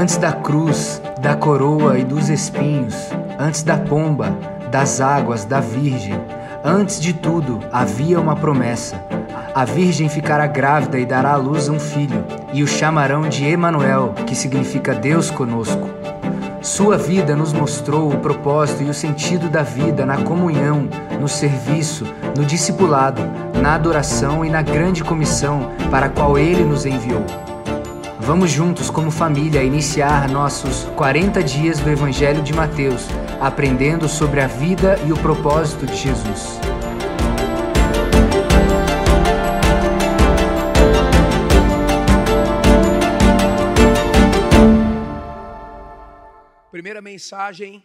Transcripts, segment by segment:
Antes da cruz, da coroa e dos espinhos, antes da pomba, das águas, da virgem, antes de tudo havia uma promessa. A virgem ficará grávida e dará à luz um filho, e o chamarão de Emanuel, que significa Deus conosco. Sua vida nos mostrou o propósito e o sentido da vida na comunhão, no serviço, no discipulado, na adoração e na grande comissão para a qual ele nos enviou. Vamos juntos, como família, iniciar nossos 40 dias do Evangelho de Mateus, aprendendo sobre a vida e o propósito de Jesus. Primeira mensagem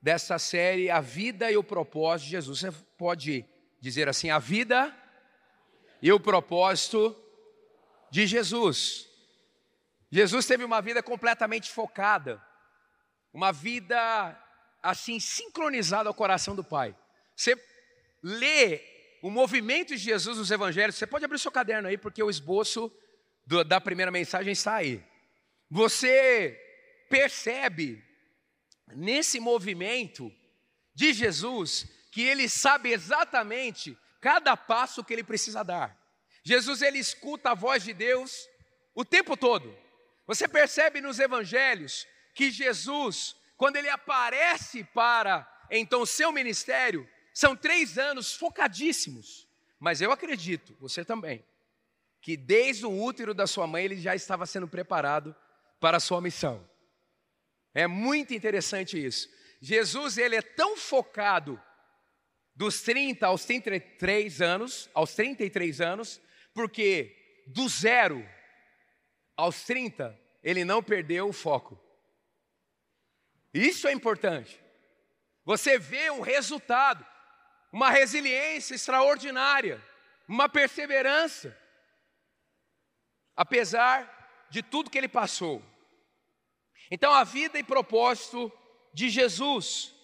dessa série, a vida e o propósito de Jesus. Você pode dizer assim: a vida e o propósito de Jesus. Jesus teve uma vida completamente focada, uma vida assim sincronizada ao coração do Pai. Você lê o movimento de Jesus nos evangelhos, você pode abrir seu caderno aí, porque o esboço do, da primeira mensagem está aí. Você percebe nesse movimento de Jesus que ele sabe exatamente cada passo que ele precisa dar. Jesus ele escuta a voz de Deus o tempo todo. Você percebe nos evangelhos que Jesus, quando ele aparece para então seu ministério, são três anos focadíssimos. Mas eu acredito, você também, que desde o útero da sua mãe ele já estava sendo preparado para a sua missão. É muito interessante isso. Jesus ele é tão focado dos 30 aos 33 anos, aos 33 anos, porque do zero aos 30, ele não perdeu o foco. Isso é importante. Você vê um resultado, uma resiliência extraordinária, uma perseverança, apesar de tudo que ele passou. Então, a vida e propósito de Jesus,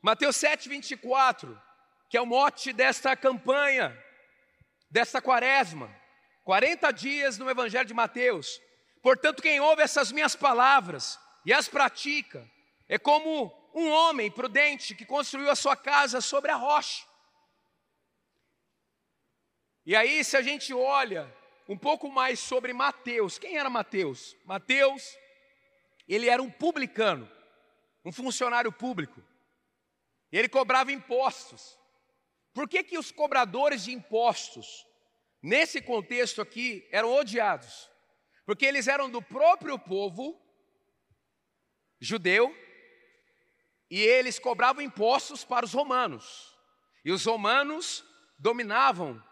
Mateus 7, 24, que é o mote desta campanha, desta quaresma, 40 dias no Evangelho de Mateus, Portanto, quem ouve essas minhas palavras e as pratica, é como um homem prudente que construiu a sua casa sobre a rocha. E aí, se a gente olha um pouco mais sobre Mateus, quem era Mateus? Mateus, ele era um publicano, um funcionário público. Ele cobrava impostos. Por que, que os cobradores de impostos, nesse contexto aqui, eram odiados? Porque eles eram do próprio povo judeu e eles cobravam impostos para os romanos. E os romanos dominavam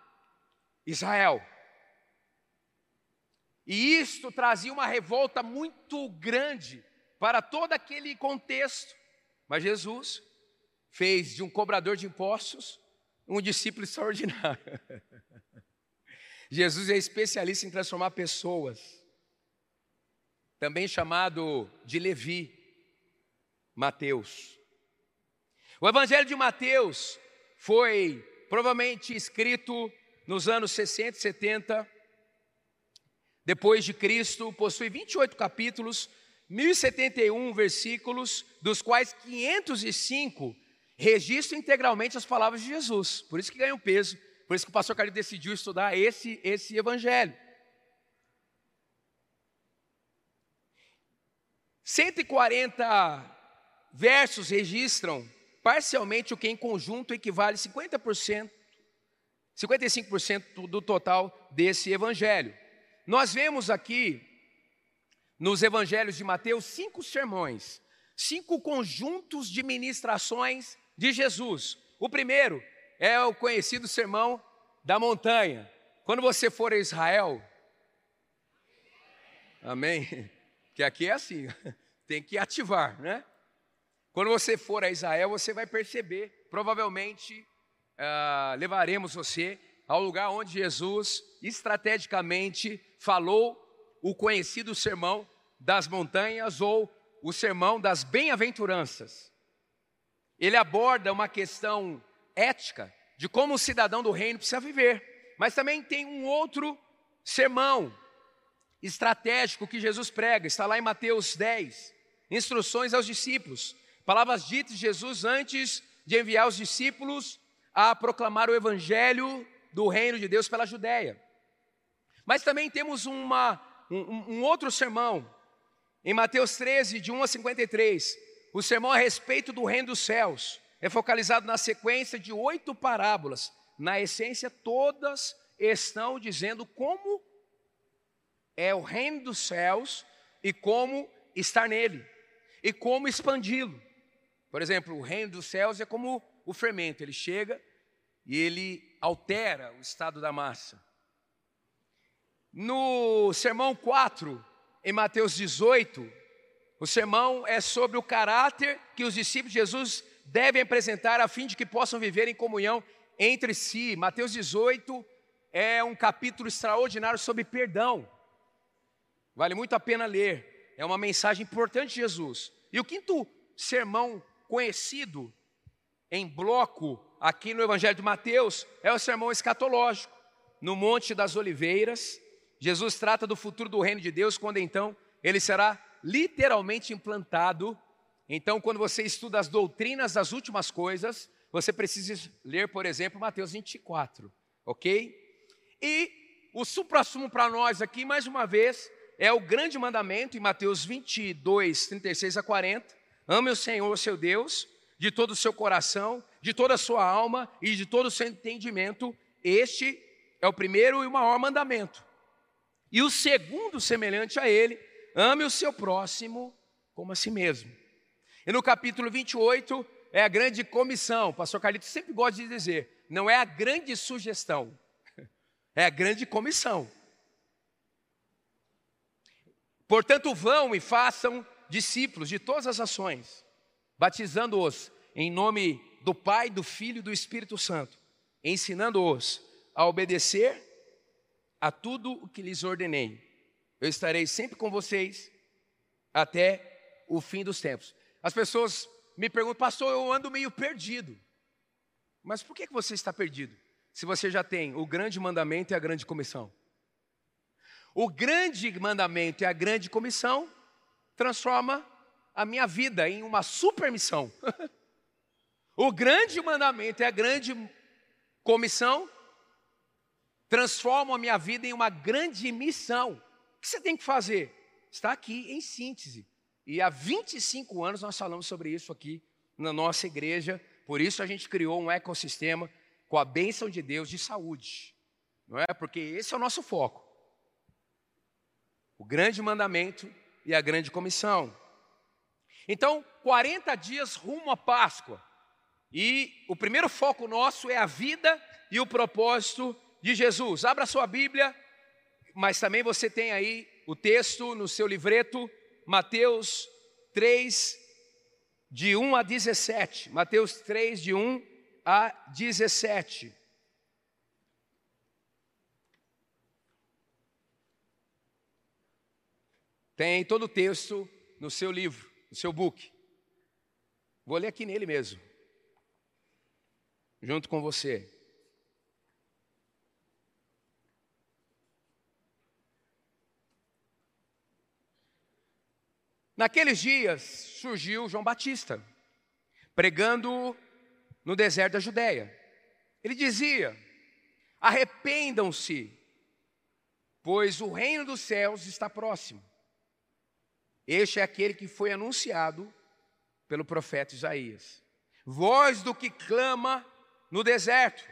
Israel. E isto trazia uma revolta muito grande para todo aquele contexto. Mas Jesus fez de um cobrador de impostos um discípulo extraordinário. Jesus é especialista em transformar pessoas também chamado de Levi, Mateus. O Evangelho de Mateus foi provavelmente escrito nos anos 60 e 70 depois de Cristo, possui 28 capítulos, 1071 versículos, dos quais 505 registram integralmente as palavras de Jesus. Por isso que ganham peso, por isso que o pastor Carlos decidiu estudar esse esse evangelho. 140 versos registram parcialmente o que em conjunto equivale 50%, 55% do total desse evangelho. Nós vemos aqui nos evangelhos de Mateus cinco sermões, cinco conjuntos de ministrações de Jesus. O primeiro é o conhecido sermão da montanha. Quando você for a Israel, amém? Que aqui é assim, tem que ativar, né? Quando você for a Israel, você vai perceber, provavelmente uh, levaremos você ao lugar onde Jesus estrategicamente falou o conhecido sermão das montanhas ou o sermão das bem-aventuranças. Ele aborda uma questão ética de como o cidadão do reino precisa viver, mas também tem um outro sermão estratégico que Jesus prega, está lá em Mateus 10. Instruções aos discípulos, palavras ditas de Jesus antes de enviar os discípulos a proclamar o evangelho do reino de Deus pela Judéia. Mas também temos uma, um, um outro sermão, em Mateus 13, de 1 a 53, o sermão a respeito do reino dos céus. É focalizado na sequência de oito parábolas. Na essência, todas estão dizendo como é o reino dos céus e como estar nele, e como expandi-lo. Por exemplo, o reino dos céus é como o fermento, ele chega e ele altera o estado da massa. No sermão 4, em Mateus 18, o sermão é sobre o caráter que os discípulos de Jesus devem apresentar a fim de que possam viver em comunhão entre si. Mateus 18 é um capítulo extraordinário sobre perdão. Vale muito a pena ler. É uma mensagem importante de Jesus. E o quinto sermão conhecido em bloco aqui no Evangelho de Mateus é o sermão escatológico. No Monte das Oliveiras, Jesus trata do futuro do reino de Deus, quando então ele será literalmente implantado. Então, quando você estuda as doutrinas das últimas coisas, você precisa ler, por exemplo, Mateus 24, ok? E o supra-sumo para nós aqui, mais uma vez, é o grande mandamento em Mateus 22, 36 a 40. Ame o Senhor, seu Deus, de todo o seu coração, de toda a sua alma e de todo o seu entendimento. Este é o primeiro e o maior mandamento. E o segundo, semelhante a ele, ame o seu próximo como a si mesmo. E no capítulo 28 é a grande comissão. O pastor Carlito sempre gosta de dizer: não é a grande sugestão, é a grande comissão. Portanto, vão e façam discípulos de todas as ações, batizando-os em nome do Pai, do Filho e do Espírito Santo, ensinando-os a obedecer a tudo o que lhes ordenei. Eu estarei sempre com vocês até o fim dos tempos. As pessoas me perguntam, pastor, eu ando meio perdido. Mas por que você está perdido? Se você já tem o grande mandamento e a grande comissão. O grande mandamento e a grande comissão transforma a minha vida em uma super missão. o grande mandamento e a grande comissão transformam a minha vida em uma grande missão. O que você tem que fazer? Está aqui em síntese. E há 25 anos nós falamos sobre isso aqui na nossa igreja, por isso a gente criou um ecossistema com a bênção de Deus de saúde. Não é? Porque esse é o nosso foco o grande mandamento e a grande comissão. Então, 40 dias rumo à Páscoa. E o primeiro foco nosso é a vida e o propósito de Jesus. Abra sua Bíblia, mas também você tem aí o texto no seu livreto, Mateus 3, de 1 a 17. Mateus 3, de 1 a 17. Tem todo o texto no seu livro, no seu book. Vou ler aqui nele mesmo, junto com você. Naqueles dias surgiu João Batista, pregando no deserto da Judéia. Ele dizia: Arrependam-se, pois o reino dos céus está próximo. Este é aquele que foi anunciado pelo profeta Isaías. Voz do que clama no deserto: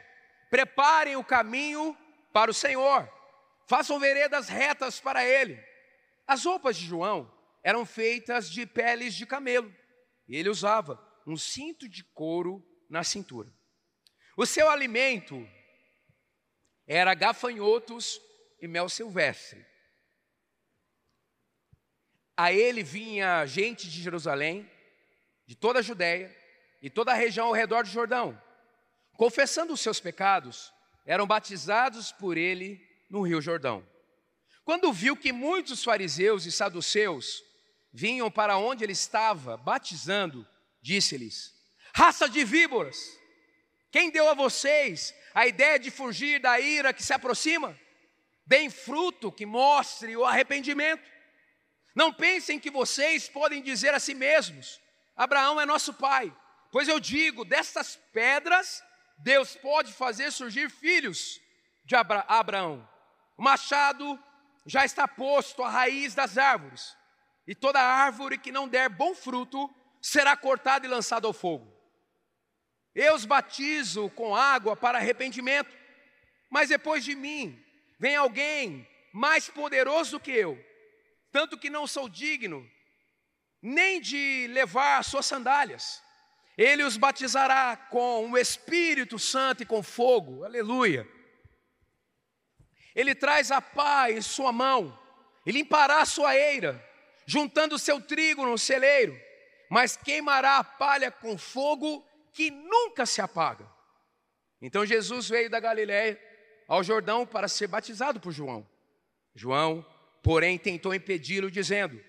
preparem o caminho para o Senhor, façam veredas retas para ele. As roupas de João eram feitas de peles de camelo, e ele usava um cinto de couro na cintura. O seu alimento era gafanhotos e mel silvestre. A ele vinha gente de Jerusalém, de toda a Judéia e toda a região ao redor do Jordão, confessando os seus pecados, eram batizados por ele no Rio Jordão. Quando viu que muitos fariseus e saduceus vinham para onde ele estava batizando, disse-lhes: Raça de víboras, quem deu a vocês a ideia de fugir da ira que se aproxima? deem fruto que mostre o arrependimento. Não pensem que vocês podem dizer a si mesmos: Abraão é nosso pai. Pois eu digo, destas pedras, Deus pode fazer surgir filhos de Abra Abraão. O machado já está posto à raiz das árvores, e toda árvore que não der bom fruto será cortada e lançada ao fogo. Eu os batizo com água para arrependimento, mas depois de mim vem alguém mais poderoso que eu, tanto que não sou digno nem de levar suas sandálias. Ele os batizará com o Espírito Santo e com fogo, aleluia. Ele traz a pá em sua mão, e limpará a sua eira, juntando seu trigo no celeiro, mas queimará a palha com fogo que nunca se apaga. Então Jesus veio da Galiléia ao Jordão para ser batizado por João. João, porém, tentou impedi-lo, dizendo: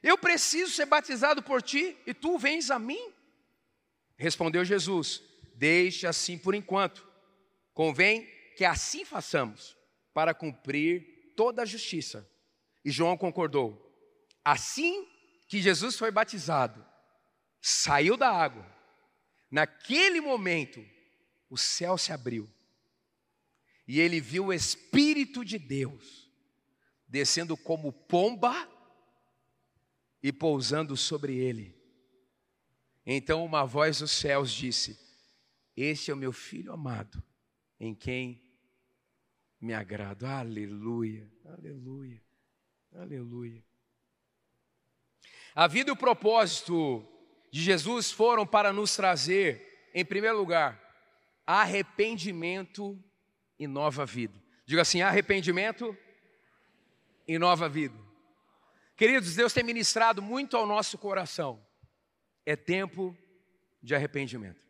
Eu preciso ser batizado por ti e tu vens a mim? Respondeu Jesus: Deixe assim por enquanto. Convém que assim façamos, para cumprir toda a justiça. E João concordou. Assim que Jesus foi batizado, saiu da água. Naquele momento, o céu se abriu. E ele viu o Espírito de Deus descendo como pomba e pousando sobre ele. Então uma voz dos céus disse: Este é o meu filho amado, em quem me agrado. Aleluia, aleluia, aleluia. A vida e o propósito de Jesus foram para nos trazer, em primeiro lugar, arrependimento e nova vida. Diga assim: arrependimento e nova vida. Queridos, Deus tem ministrado muito ao nosso coração. É tempo de arrependimento.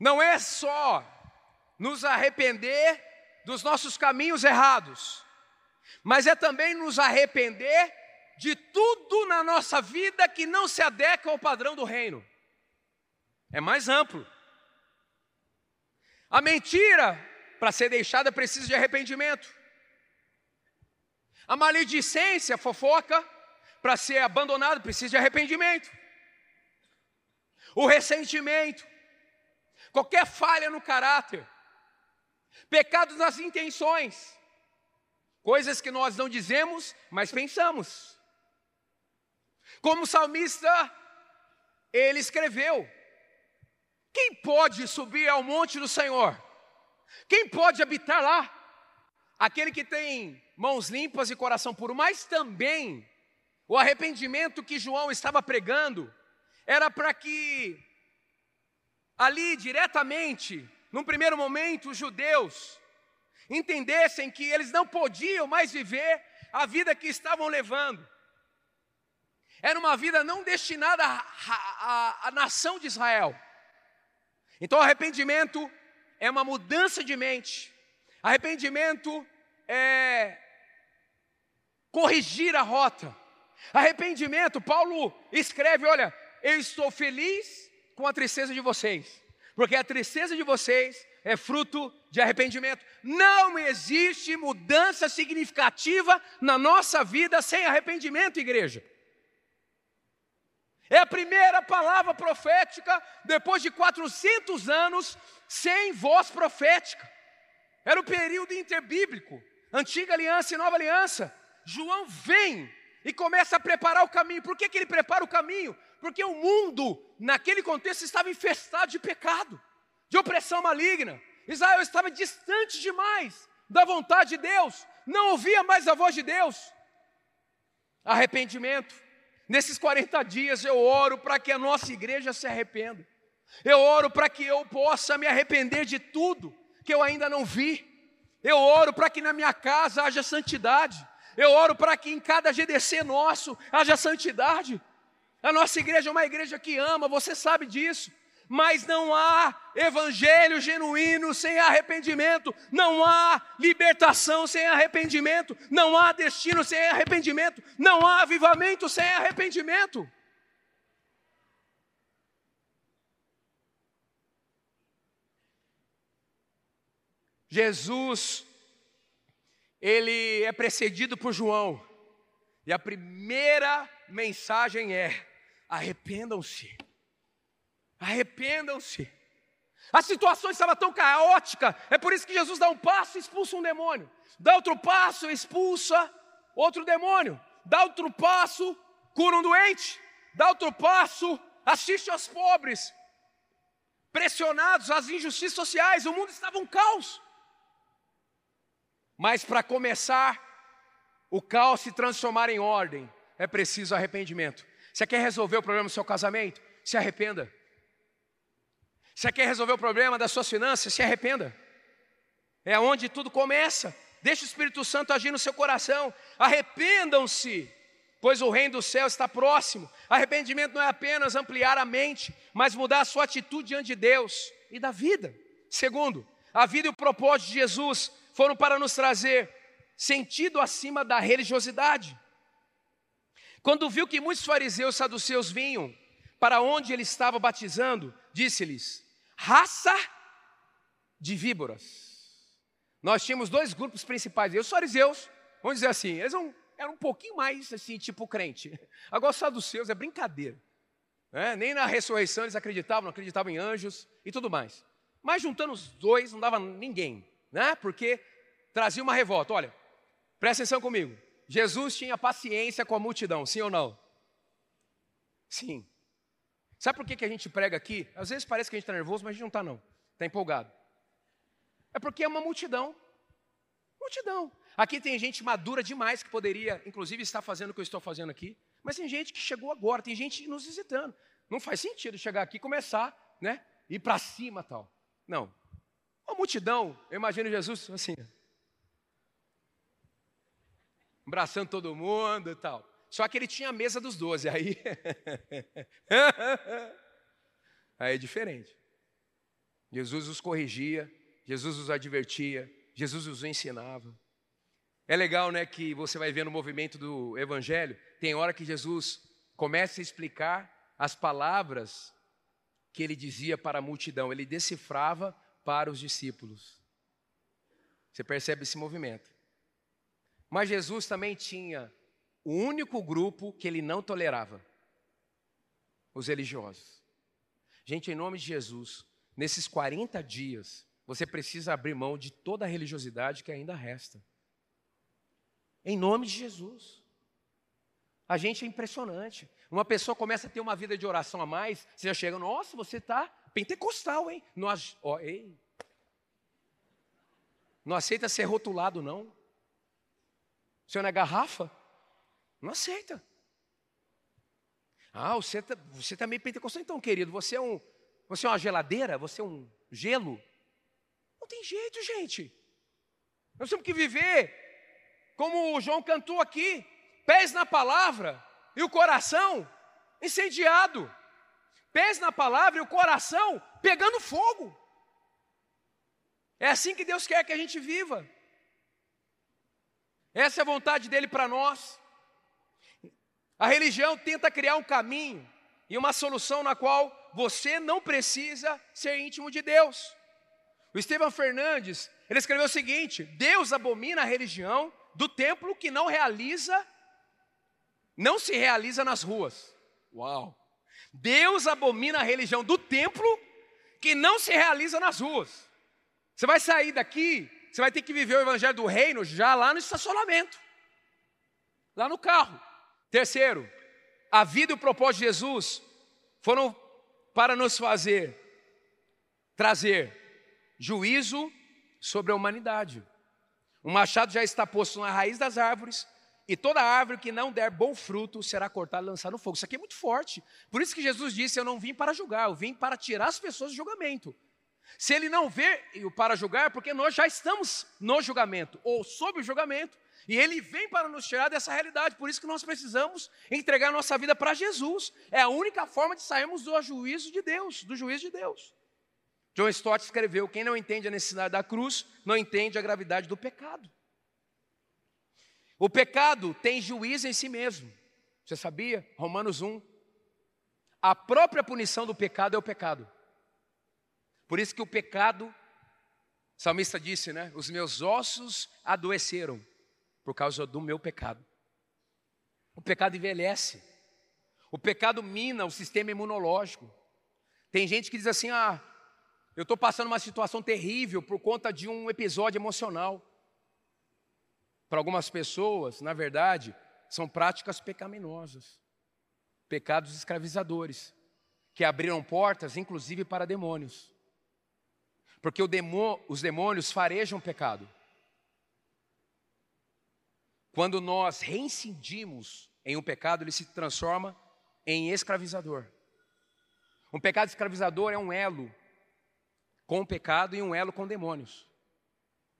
Não é só nos arrepender dos nossos caminhos errados, mas é também nos arrepender de tudo na nossa vida que não se adequa ao padrão do reino. É mais amplo. A mentira, para ser deixada, precisa de arrependimento. A maledicência, a fofoca, para ser abandonado, precisa de arrependimento. O ressentimento, qualquer falha no caráter, pecados nas intenções, coisas que nós não dizemos, mas pensamos. Como salmista, ele escreveu: Quem pode subir ao monte do Senhor? Quem pode habitar lá? Aquele que tem mãos limpas e coração puro, mas também o arrependimento que João estava pregando era para que ali diretamente, num primeiro momento, os judeus entendessem que eles não podiam mais viver a vida que estavam levando. Era uma vida não destinada à nação de Israel. Então, arrependimento é uma mudança de mente. Arrependimento é corrigir a rota. Arrependimento, Paulo escreve: olha, eu estou feliz com a tristeza de vocês, porque a tristeza de vocês é fruto de arrependimento. Não existe mudança significativa na nossa vida sem arrependimento, igreja. É a primeira palavra profética depois de 400 anos sem voz profética. Era o período interbíblico, antiga aliança e nova aliança. João vem e começa a preparar o caminho. Por que, que ele prepara o caminho? Porque o mundo, naquele contexto, estava infestado de pecado, de opressão maligna. Israel estava distante demais da vontade de Deus, não ouvia mais a voz de Deus. Arrependimento. Nesses 40 dias eu oro para que a nossa igreja se arrependa. Eu oro para que eu possa me arrepender de tudo que eu ainda não vi. Eu oro para que na minha casa haja santidade. Eu oro para que em cada GDC nosso haja santidade. A nossa igreja é uma igreja que ama, você sabe disso. Mas não há evangelho genuíno sem arrependimento, não há libertação sem arrependimento, não há destino sem arrependimento, não há avivamento sem arrependimento. Jesus ele é precedido por João. E a primeira mensagem é: arrependam-se. Arrependam-se. A situação estava tão caótica, é por isso que Jesus dá um passo e expulsa um demônio, dá outro passo e expulsa outro demônio, dá outro passo, cura um doente, dá outro passo, assiste aos pobres, pressionados às injustiças sociais, o mundo estava um caos. Mas para começar o caos se transformar em ordem, é preciso arrependimento. Você quer resolver o problema do seu casamento? Se arrependa. Você quer resolver o problema das suas finanças? Se arrependa. É onde tudo começa. Deixe o Espírito Santo agir no seu coração. Arrependam-se, pois o reino do céu está próximo. Arrependimento não é apenas ampliar a mente, mas mudar a sua atitude diante de Deus e da vida. Segundo, a vida e o propósito de Jesus foram para nos trazer sentido acima da religiosidade. Quando viu que muitos fariseus e saduceus vinham para onde ele estava batizando, disse-lhes: raça de víboras. Nós tínhamos dois grupos principais, os fariseus, vamos dizer assim, eles eram, eram um pouquinho mais assim, tipo crente. Agora os saduceus é brincadeira. Né? Nem na ressurreição eles acreditavam, não acreditavam em anjos e tudo mais. Mas juntando os dois não dava ninguém, né? Porque trazia uma revolta. Olha, presta atenção comigo. Jesus tinha paciência com a multidão, sim ou não? Sim. Sabe por que, que a gente prega aqui? Às vezes parece que a gente está nervoso, mas a gente não está não. Está empolgado. É porque é uma multidão. Multidão. Aqui tem gente madura demais que poderia, inclusive, estar fazendo o que eu estou fazendo aqui. Mas tem gente que chegou agora, tem gente nos visitando. Não faz sentido chegar aqui e começar, né? Ir para cima tal. Não. Uma multidão, eu imagino Jesus assim, abraçando todo mundo e tal. Só que ele tinha a mesa dos doze, aí. aí é diferente. Jesus os corrigia, Jesus os advertia, Jesus os ensinava. É legal, né, que você vai ver no movimento do Evangelho, tem hora que Jesus começa a explicar as palavras que ele dizia para a multidão, ele decifrava para os discípulos. Você percebe esse movimento. Mas Jesus também tinha o único grupo que ele não tolerava: os religiosos. Gente, em nome de Jesus, nesses 40 dias, você precisa abrir mão de toda a religiosidade que ainda resta. Em nome de Jesus. A gente é impressionante. Uma pessoa começa a ter uma vida de oração a mais, você já chega, nossa, você está pentecostal, hein? Nós, ó, ei. Não aceita ser rotulado, não. O senhor não é garrafa? Não aceita. Ah, você está você tá meio pentecostal, então, querido. Você é, um, você é uma geladeira? Você é um gelo? Não tem jeito, gente. Nós temos que viver como o João cantou aqui: pés na palavra e o coração incendiado. Pés na palavra e o coração pegando fogo. É assim que Deus quer que a gente viva. Essa é a vontade dele para nós. A religião tenta criar um caminho e uma solução na qual você não precisa ser íntimo de Deus. O Estevão Fernandes, ele escreveu o seguinte: Deus abomina a religião do templo que não realiza, não se realiza nas ruas. Uau! Deus abomina a religião do templo que não se realiza nas ruas. Você vai sair daqui você vai ter que viver o evangelho do reino já lá no estacionamento, lá no carro. Terceiro, a vida e o propósito de Jesus foram para nos fazer trazer juízo sobre a humanidade. O machado já está posto na raiz das árvores, e toda árvore que não der bom fruto será cortada e lançada no fogo. Isso aqui é muito forte. Por isso que Jesus disse: Eu não vim para julgar, eu vim para tirar as pessoas do julgamento. Se ele não vê o para julgar, porque nós já estamos no julgamento, ou sob o julgamento, e ele vem para nos tirar dessa realidade. Por isso que nós precisamos entregar nossa vida para Jesus. É a única forma de sairmos do juízo de Deus, do juízo de Deus. John Stott escreveu: quem não entende a necessidade da cruz, não entende a gravidade do pecado. O pecado tem juízo em si mesmo. Você sabia? Romanos 1. A própria punição do pecado é o pecado. Por isso que o pecado, o salmista disse, né? Os meus ossos adoeceram. por causa do meu pecado. O pecado envelhece. O pecado mina o sistema imunológico. Tem gente que diz assim: ah, eu estou passando uma situação terrível por conta de um episódio emocional. Para algumas pessoas, na verdade, são práticas pecaminosas, pecados escravizadores, que abriram portas, inclusive, para demônios. Porque demo, os demônios farejam pecado. Quando nós reincidimos em um pecado, ele se transforma em escravizador. Um pecado escravizador é um elo com o pecado e um elo com demônios.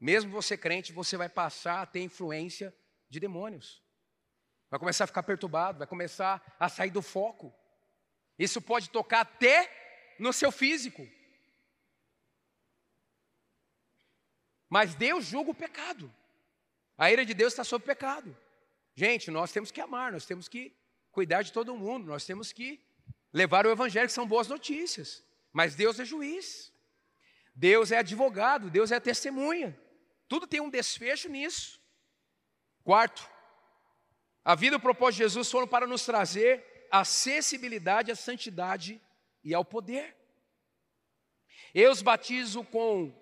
Mesmo você crente, você vai passar a ter influência de demônios. Vai começar a ficar perturbado, vai começar a sair do foco. Isso pode tocar até no seu físico. Mas Deus julga o pecado. A ira de Deus está sobre o pecado. Gente, nós temos que amar, nós temos que cuidar de todo mundo, nós temos que levar o evangelho, que são boas notícias. Mas Deus é juiz, Deus é advogado, Deus é testemunha. Tudo tem um desfecho nisso. Quarto, a vida e o propósito de Jesus foram para nos trazer acessibilidade à santidade e ao poder. Eu os batizo com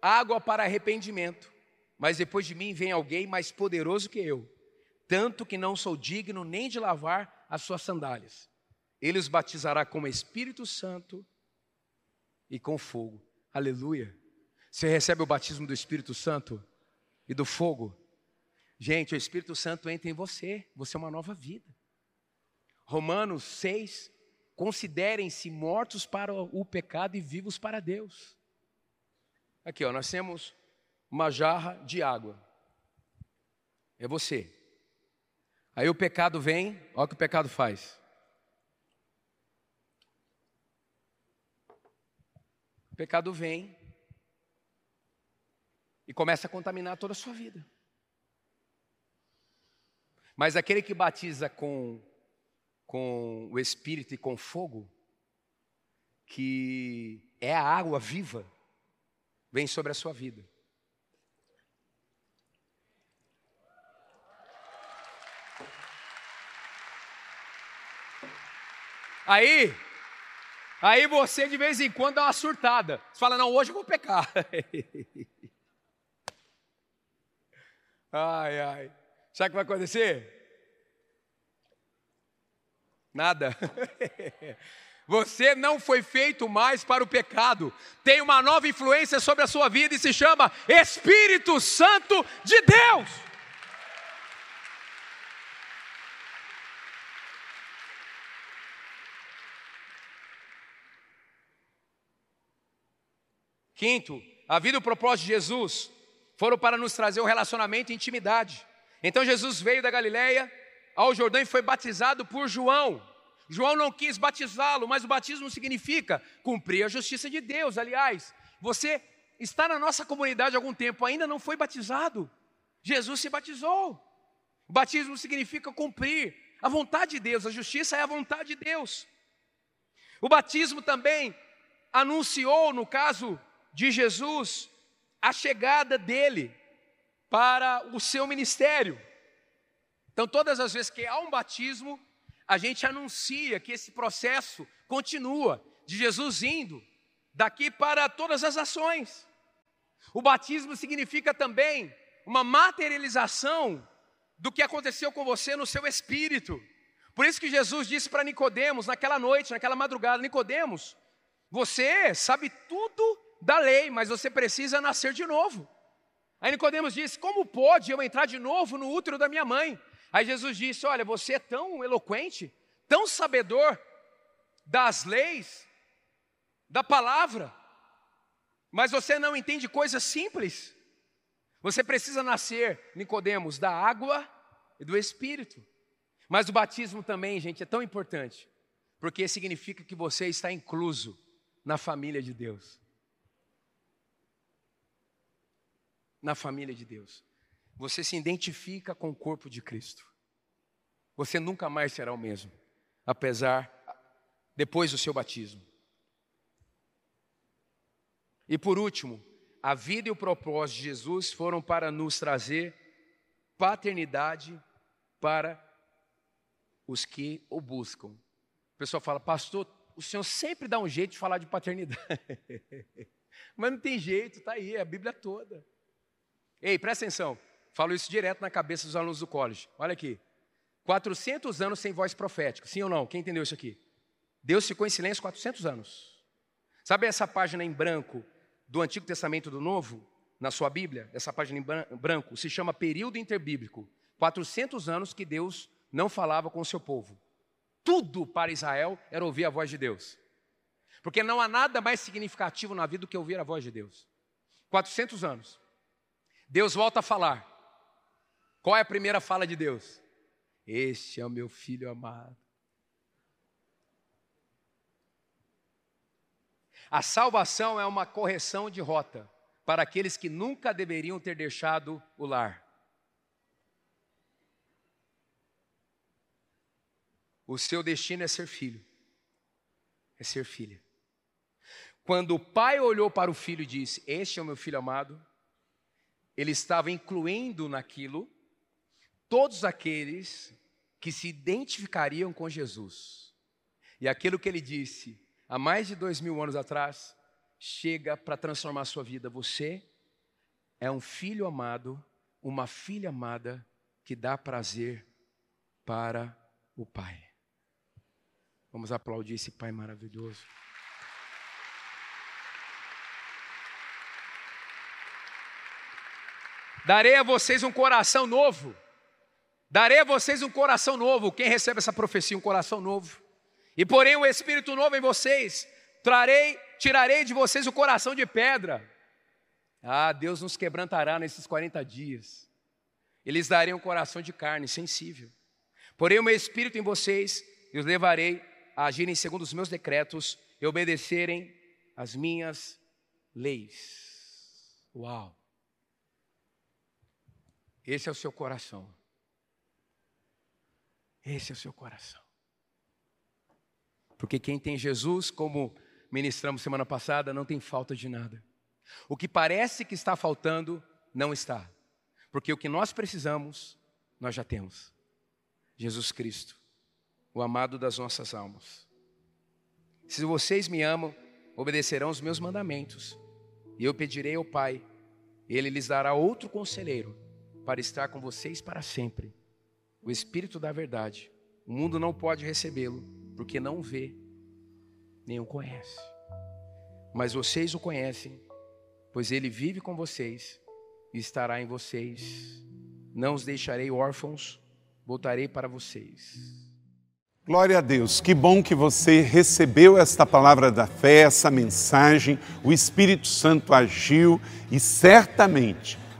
água para arrependimento, mas depois de mim vem alguém mais poderoso que eu tanto que não sou digno nem de lavar as suas sandálias. Ele os batizará com o Espírito Santo e com fogo. Aleluia. Você recebe o batismo do Espírito Santo e do fogo. Gente, o Espírito Santo entra em você, você é uma nova vida. Romanos 6, considerem-se mortos para o pecado e vivos para Deus. Aqui, ó, nós temos uma jarra de água. É você. Aí o pecado vem, olha o que o pecado faz. O pecado vem e começa a contaminar toda a sua vida. Mas aquele que batiza com, com o Espírito e com fogo, que é a água viva, vem sobre a sua vida. Aí, aí você de vez em quando dá uma surtada. Você fala, não, hoje eu vou pecar. ai, ai. Sabe o que vai acontecer? Nada. Você não foi feito mais para o pecado. Tem uma nova influência sobre a sua vida e se chama Espírito Santo de Deus. Quinto, a vida e o propósito de Jesus foram para nos trazer um relacionamento e intimidade. Então Jesus veio da Galileia ao Jordão e foi batizado por João. João não quis batizá-lo, mas o batismo significa cumprir a justiça de Deus. Aliás, você está na nossa comunidade há algum tempo, ainda não foi batizado. Jesus se batizou. O batismo significa cumprir a vontade de Deus, a justiça é a vontade de Deus. O batismo também anunciou, no caso de Jesus a chegada dele para o seu ministério. Então, todas as vezes que há um batismo, a gente anuncia que esse processo continua, de Jesus indo daqui para todas as ações. O batismo significa também uma materialização do que aconteceu com você no seu espírito. Por isso que Jesus disse para Nicodemos naquela noite, naquela madrugada, Nicodemos, você sabe tudo da lei, mas você precisa nascer de novo. Aí Nicodemos disse: Como pode eu entrar de novo no útero da minha mãe? Aí Jesus disse: Olha, você é tão eloquente, tão sabedor das leis, da palavra, mas você não entende coisas simples. Você precisa nascer, Nicodemos, da água e do Espírito. Mas o batismo também, gente, é tão importante, porque significa que você está incluso na família de Deus. Na família de Deus. Você se identifica com o corpo de Cristo. Você nunca mais será o mesmo, apesar depois do seu batismo. E por último, a vida e o propósito de Jesus foram para nos trazer paternidade para os que o buscam. O pessoal fala, pastor, o senhor sempre dá um jeito de falar de paternidade. Mas não tem jeito, está aí, é a Bíblia toda. Ei, presta atenção, falo isso direto na cabeça dos alunos do college. Olha aqui, 400 anos sem voz profética, sim ou não? Quem entendeu isso aqui? Deus ficou em silêncio 400 anos. Sabe essa página em branco do Antigo Testamento do Novo, na sua Bíblia? Essa página em branco se chama período interbíblico. 400 anos que Deus não falava com o seu povo. Tudo para Israel era ouvir a voz de Deus. Porque não há nada mais significativo na vida do que ouvir a voz de Deus. 400 anos. Deus volta a falar. Qual é a primeira fala de Deus? Este é o meu filho amado. A salvação é uma correção de rota para aqueles que nunca deveriam ter deixado o lar. O seu destino é ser filho, é ser filha. Quando o pai olhou para o filho e disse: Este é o meu filho amado, ele estava incluindo naquilo todos aqueles que se identificariam com Jesus. E aquilo que ele disse há mais de dois mil anos atrás chega para transformar a sua vida. Você é um filho amado, uma filha amada que dá prazer para o Pai. Vamos aplaudir esse Pai maravilhoso. Darei a vocês um coração novo. Darei a vocês um coração novo. Quem recebe essa profecia, um coração novo. E porém o um espírito novo em vocês. Trarei, tirarei de vocês o coração de pedra. Ah, Deus nos quebrantará nesses 40 dias. Eles darei um coração de carne, sensível. Porém o meu espírito em vocês, e os levarei a agirem segundo os meus decretos e obedecerem as minhas leis. Uau! Esse é o seu coração. Esse é o seu coração. Porque quem tem Jesus, como ministramos semana passada, não tem falta de nada. O que parece que está faltando, não está. Porque o que nós precisamos, nós já temos. Jesus Cristo o amado das nossas almas. Se vocês me amam, obedecerão os meus mandamentos, e eu pedirei ao Pai, ele lhes dará outro conselheiro para estar com vocês para sempre. O Espírito da Verdade. O mundo não pode recebê-lo, porque não vê, nem o conhece. Mas vocês o conhecem, pois ele vive com vocês e estará em vocês. Não os deixarei órfãos, voltarei para vocês. Glória a Deus, que bom que você recebeu esta palavra da fé, essa mensagem, o Espírito Santo agiu e certamente